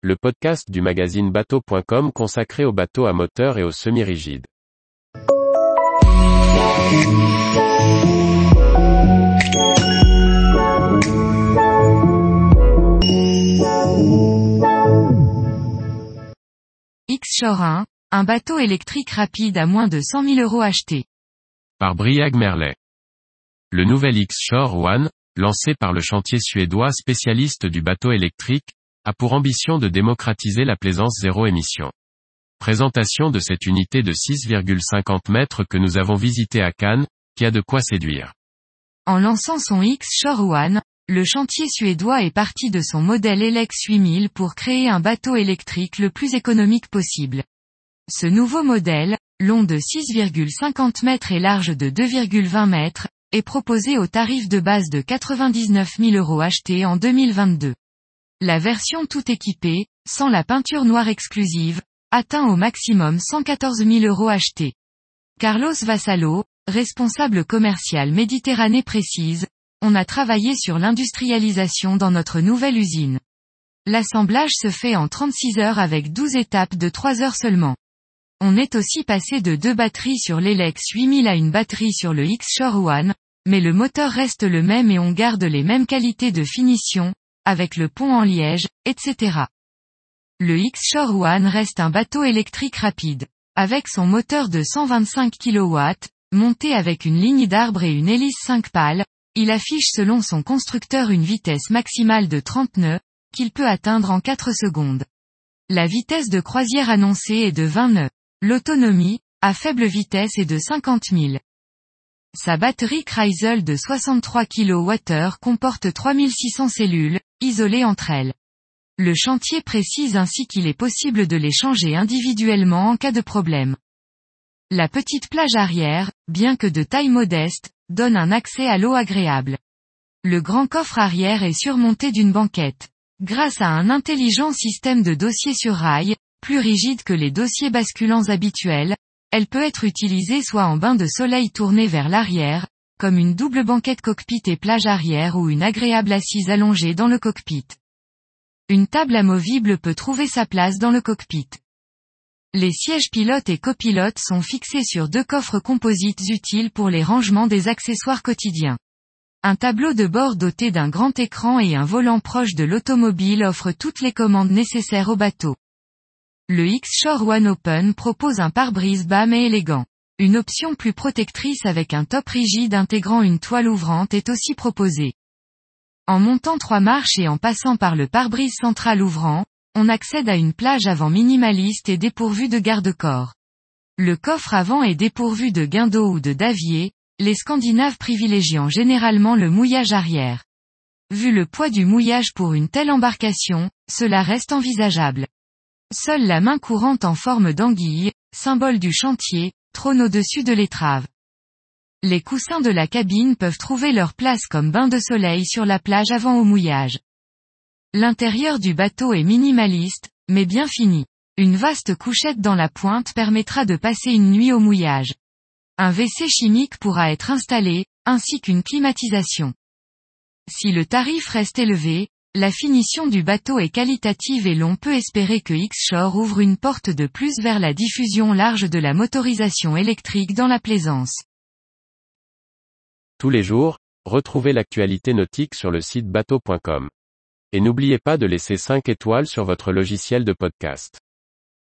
le podcast du magazine bateau.com consacré aux bateaux à moteur et aux semi-rigides. X-Shore 1, un bateau électrique rapide à moins de 100 000 euros acheté. Par Briag Merlet. Le nouvel X-Shore One, lancé par le chantier suédois spécialiste du bateau électrique, a pour ambition de démocratiser la plaisance zéro émission. Présentation de cette unité de 6,50 mètres que nous avons visitée à Cannes, qui a de quoi séduire. En lançant son X-Shore One, le chantier suédois est parti de son modèle Elex 8000 pour créer un bateau électrique le plus économique possible. Ce nouveau modèle, long de 6,50 mètres et large de 2,20 mètres, est proposé au tarif de base de 99 000 euros acheté en 2022. La version tout équipée, sans la peinture noire exclusive, atteint au maximum 114 000 euros achetés. Carlos Vassalo, responsable commercial Méditerranée précise, on a travaillé sur l'industrialisation dans notre nouvelle usine. L'assemblage se fait en 36 heures avec 12 étapes de 3 heures seulement. On est aussi passé de deux batteries sur l'Elex 8000 à une batterie sur le X-Shore One, mais le moteur reste le même et on garde les mêmes qualités de finition, avec le pont en liège, etc. Le X-Shore One reste un bateau électrique rapide. Avec son moteur de 125 kW, monté avec une ligne d'arbre et une hélice 5 pales, il affiche selon son constructeur une vitesse maximale de 30 nœuds, qu'il peut atteindre en 4 secondes. La vitesse de croisière annoncée est de 20 nœuds. L'autonomie, à faible vitesse est de 50 000. Sa batterie Kreisel de 63 kWh comporte 3600 cellules, isolées entre elles. Le chantier précise ainsi qu'il est possible de les changer individuellement en cas de problème. La petite plage arrière, bien que de taille modeste, donne un accès à l'eau agréable. Le grand coffre arrière est surmonté d'une banquette. Grâce à un intelligent système de dossiers sur rail, plus rigide que les dossiers basculants habituels, elle peut être utilisée soit en bain de soleil tourné vers l'arrière, comme une double banquette cockpit et plage arrière ou une agréable assise allongée dans le cockpit. Une table amovible peut trouver sa place dans le cockpit. Les sièges pilote et copilote sont fixés sur deux coffres composites utiles pour les rangements des accessoires quotidiens. Un tableau de bord doté d'un grand écran et un volant proche de l'automobile offre toutes les commandes nécessaires au bateau. Le X-Shore One Open propose un pare-brise bas mais élégant. Une option plus protectrice avec un top rigide intégrant une toile ouvrante est aussi proposée. En montant trois marches et en passant par le pare-brise central ouvrant, on accède à une plage avant minimaliste et dépourvue de garde-corps. Le coffre avant est dépourvu de guindeau ou de davier, les Scandinaves privilégiant généralement le mouillage arrière. Vu le poids du mouillage pour une telle embarcation, cela reste envisageable. Seule la main courante en forme d'anguille, symbole du chantier, trône au-dessus de l'étrave. Les coussins de la cabine peuvent trouver leur place comme bain de soleil sur la plage avant au mouillage. L'intérieur du bateau est minimaliste, mais bien fini. Une vaste couchette dans la pointe permettra de passer une nuit au mouillage. Un WC chimique pourra être installé, ainsi qu'une climatisation. Si le tarif reste élevé, la finition du bateau est qualitative et l'on peut espérer que X-Shore ouvre une porte de plus vers la diffusion large de la motorisation électrique dans la plaisance. Tous les jours, retrouvez l'actualité nautique sur le site bateau.com. Et n'oubliez pas de laisser 5 étoiles sur votre logiciel de podcast.